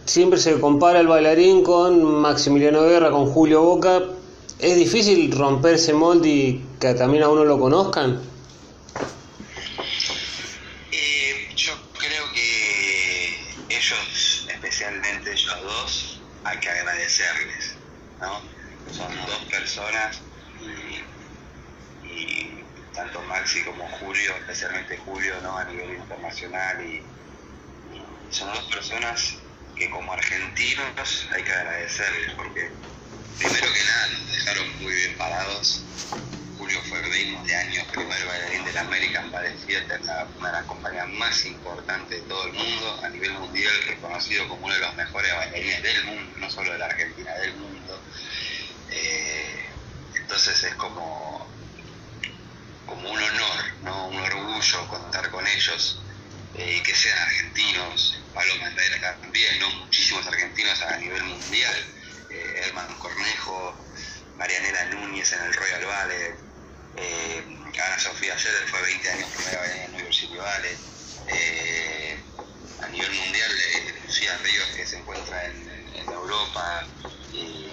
siempre se compara el bailarín con Maximiliano Guerra, con Julio Boca, ¿Es difícil romper ese molde y que también a uno lo conozcan? Eh, yo creo que ellos, especialmente ellos dos, hay que agradecerles, ¿no? Son dos personas y, tanto Maxi como Julio, especialmente Julio, ¿no? A nivel internacional y son dos personas que como argentinos hay que agradecerles porque primero que nada nos dejaron muy bien parados. Julio fue de años primer bailarín de la American Ballet Theater, una de las compañías más importantes de todo el mundo, a nivel mundial reconocido como uno de los mejores bailarines del mundo, no solo de la Argentina, del mundo. Eh, entonces es como, como un honor, ¿no? un orgullo contar con ellos eh, y que sean argentinos, Paloma Herrera también, ¿no? muchísimos argentinos a nivel mundial eh, Herman Cornejo, Marianela Núñez en el Royal Ballet, eh, Ana Sofía Scheller fue 20 años primera en el University Ballet, eh, a nivel mundial Lucía Ríos que se encuentra en, Europa, y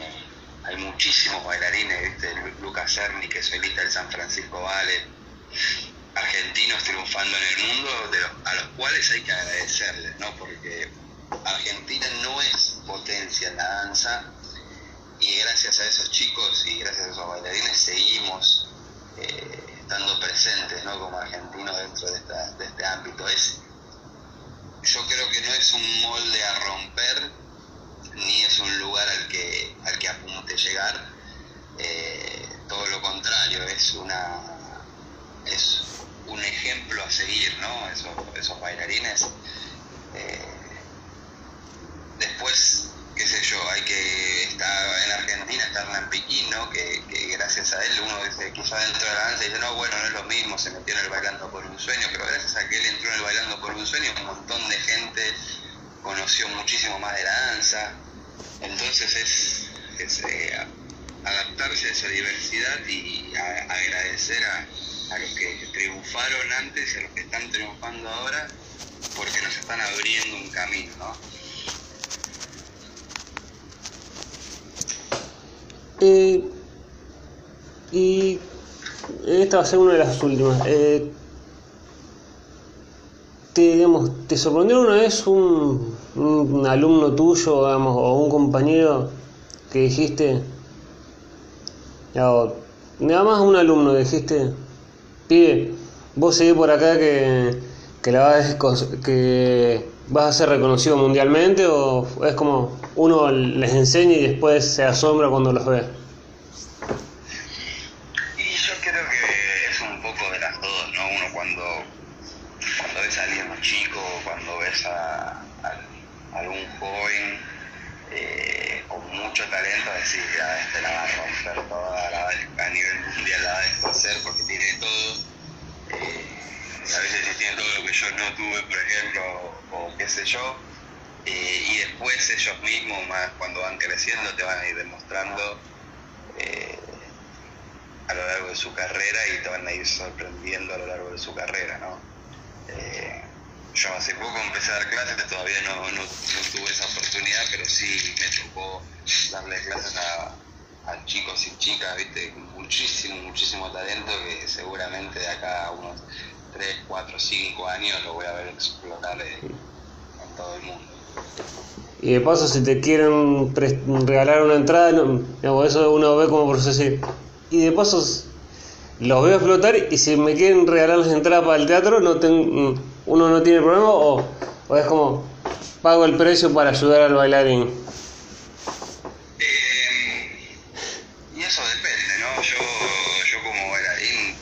hay muchísimos bailarines, ¿viste? Lucas Cerny que es solista del San Francisco Ballet, argentinos triunfando en el mundo, a los cuales hay que agradecerles, ¿no? porque Argentina no es potencia en la danza, y gracias a esos chicos y gracias a esos bailarines seguimos eh, estando presentes ¿no? como argentinos dentro de, esta, de este ámbito. Es, yo creo que no es un molde a romper, ni es un lugar al que, al que apunte llegar. Eh, todo lo contrario, es una es un ejemplo a seguir, ¿no? Esos, esos bailarines. Eh, después, qué sé yo, hay que estar en Argentina, está Hernán Piquín, ¿no? Que, gracias a él uno dice, quizá dentro de la danza y dice, no, bueno, no es lo mismo, se metió en el bailando por un sueño, pero gracias a que él entró en el bailando por un sueño, un montón de gente conoció muchísimo más de la danza. Entonces es, eh, adaptarse a esa diversidad y agradecer a, a los que triunfaron antes y a los que están triunfando ahora, porque nos están abriendo un camino, ¿no? Y esta va a ser una de las últimas. Eh, te, digamos, ¿Te sorprendió una vez un, un alumno tuyo digamos, o un compañero que dijiste, nada más un alumno que dijiste, pibe, vos seguís por acá que, que, la vas, que vas a ser reconocido mundialmente o es como uno les enseña y después se asombra cuando los ve? Y yo creo que es un poco de las dos, ¿no? Uno cuando, cuando ves a alguien chico, cuando ves a, algún joven eh, con mucho talento, decir, ya este la va a romper toda, a nivel mundial la va a deshacer porque tiene todo. Eh, a veces tiene todo lo que yo no tuve, por ejemplo, o, qué sé yo. Eh, y después ellos mismos, más cuando van creciendo, te van a ir demostrando a lo largo de su carrera y te van a ir sorprendiendo a lo largo de su carrera, ¿no? yo hace poco empecé a dar clases, todavía no, no, tuve esa oportunidad, pero sí me tocó darle clases a, chicos y chicas, viste, muchísimo, muchísimo talento que seguramente de acá a unos 3, 4, 5 años lo voy a ver explotar en, todo el mundo. Y de paso, si te quieren regalar una entrada, no, eso uno ve como decir. Y de paso, los veo explotar y si me quieren regalar las entradas para el teatro, no tengo uno no tiene problema o, es como pago el precio para ayudar al bailarín? Eh, y eso depende, ¿no? Yo, yo como bailarín,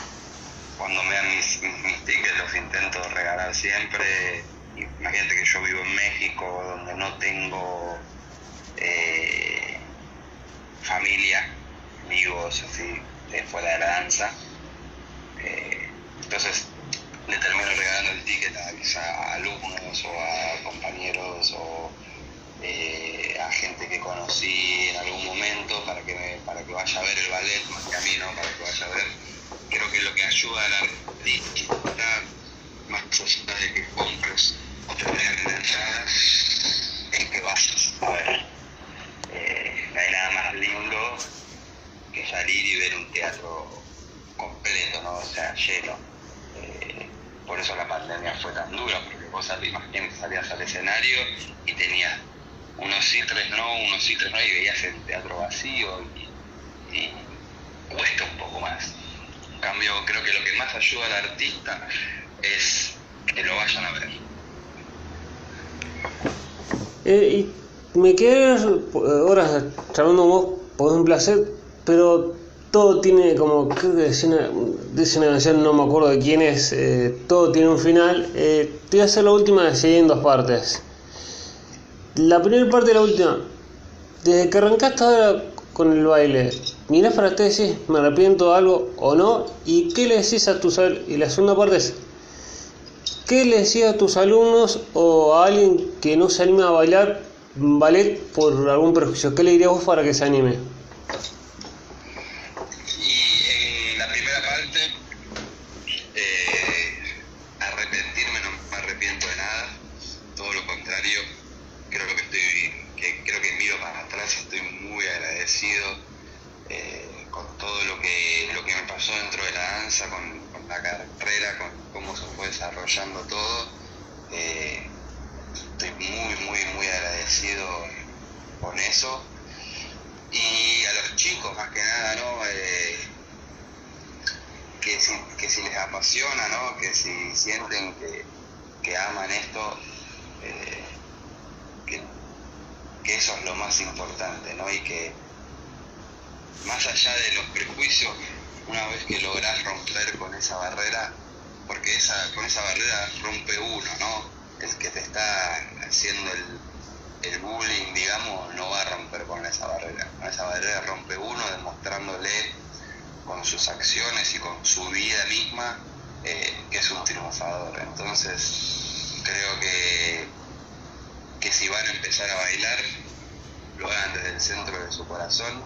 cuando me dan mis, tickets los intento regalar siempre. Imagínate que yo vivo en México, donde no tengo eh, familia, amigos, así, de fuera de la danza. Eh, entonces le termino regalando el a, alumnos o a compañeros o eh, a gente que conocí en algún momento para que, para que vaya a ver el ballet, más que a mí, ¿no? Para que vaya a ver. Creo que lo que ayuda a la artista, más allá de que compres o te la entrada, es que vayas a ver. Eh, no hay nada más lindo que salir y ver un teatro completo, ¿no? O sea, lleno por eso la pandemia fue tan dura, porque vos imagínate, salías al escenario y tenías unos sí, no, unos sí, no, y veías el teatro vacío y, cuesta un poco más. En cambio, creo que lo que más ayuda al artista es que lo vayan a ver. Eh, y me quedé horas charlando vos, por un placer, pero todo tiene como, creo que dice una, canción, no me acuerdo de quién es, eh, todo tiene un final. Eh, te voy a hacer la última de en dos partes. La primera parte de la última, desde que arrancaste ahora con el baile, mirás para ti y decís, me arrepiento de algo o no, y qué le decís a tus Y la segunda parte es, ¿qué le decís a tus alumnos o a alguien que no se anima a bailar ballet por algún prejuicio? ¿Qué le dirías vos para que se anime? todo. Eh, estoy muy, muy, muy agradecido con eso. Y a los chicos, más que nada, ¿no? Eh, que, si, que si les apasiona, ¿no? Que si sienten que, aman esto, eh, que, que eso es lo más importante, ¿no? Y que más allá de los prejuicios, una vez que lográs romper con esa barrera, porque esa, con esa barrera rompe uno, ¿no? El que te está haciendo el, el bullying, digamos, no va a romper con esa barrera. Con esa barrera rompe uno demostrándole con sus acciones y con su vida misma eh, que es un triunfador. Entonces, creo que, que si van a empezar a bailar, lo hagan desde el centro de su corazón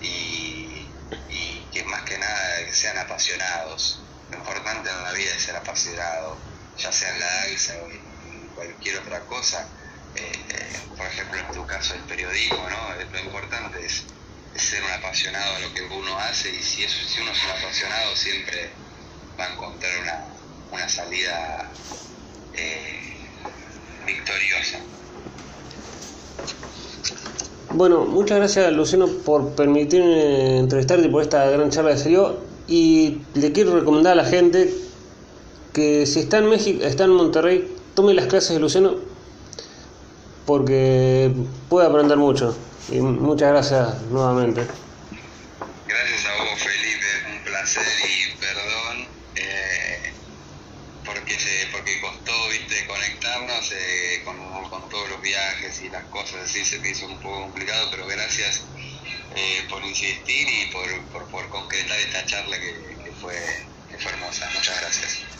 y, y que más que nada sean apasionados. Lo importante en la vida es ser apasionado, ya sea en la danza o en cualquier otra cosa. Eh, eh, por ejemplo, en tu caso el periodismo, ¿no? Lo importante es, ser un apasionado a lo que uno hace y si, eso, si uno es un apasionado siempre va a encontrar una, una salida eh, victoriosa. Bueno, muchas gracias Luciano por permitirme entrevistarte por esta gran charla que se dio y le quiero recomendar a la gente que si está en México, está en Monterrey, tome las clases de Luciano porque puede aprender mucho. Y muchas gracias nuevamente. Gracias a vos, Felipe, un placer viajes y las cosas así se me hizo un poco complicado, pero gracias eh, por insistir y por, por, concretar esta charla que fue hermosa. Muchas gracias.